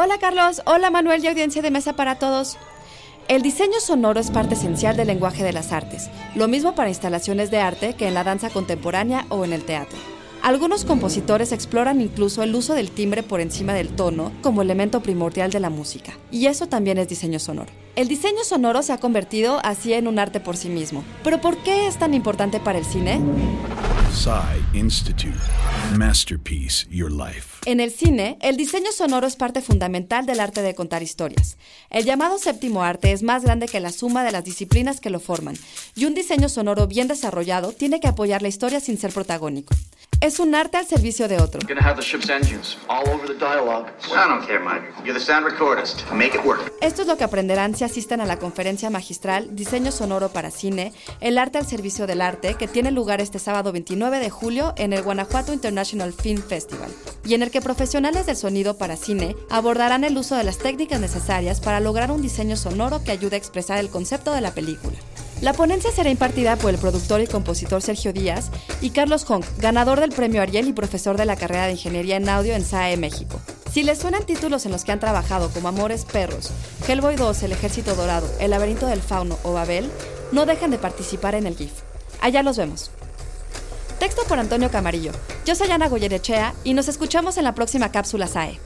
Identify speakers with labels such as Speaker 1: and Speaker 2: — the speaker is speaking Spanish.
Speaker 1: Hola Carlos, hola Manuel y audiencia de mesa para todos. El diseño sonoro es parte esencial del lenguaje de las artes, lo mismo para instalaciones de arte que en la danza contemporánea o en el teatro. Algunos compositores exploran incluso el uso del timbre por encima del tono como elemento primordial de la música, y eso también es diseño sonoro. El diseño sonoro se ha convertido así en un arte por sí mismo. Pero ¿por qué es tan importante para el cine?
Speaker 2: Institute. Masterpiece Your Life.
Speaker 1: En el cine, el diseño sonoro es parte fundamental del arte de contar historias. El llamado séptimo arte es más grande que la suma de las disciplinas que lo forman, y un diseño sonoro bien desarrollado tiene que apoyar la historia sin ser protagónico. Es un arte al servicio de otro. Esto es lo que aprenderán si asisten a la conferencia magistral Diseño Sonoro para Cine, el arte al servicio del arte, que tiene lugar este sábado 29 de julio en el Guanajuato International Film Festival, y en el que profesionales del sonido para cine abordarán el uso de las técnicas necesarias para lograr un diseño sonoro que ayude a expresar el concepto de la película. La ponencia será impartida por el productor y compositor Sergio Díaz y Carlos Hong, ganador del premio Ariel y profesor de la carrera de Ingeniería en Audio en SAE México. Si les suenan títulos en los que han trabajado como Amores Perros, Hellboy 2, El Ejército Dorado, El Laberinto del Fauno o Babel, no dejen de participar en el GIF. Allá los vemos. Texto por Antonio Camarillo. Yo soy Ana Goyerechea y nos escuchamos en la próxima cápsula SAE.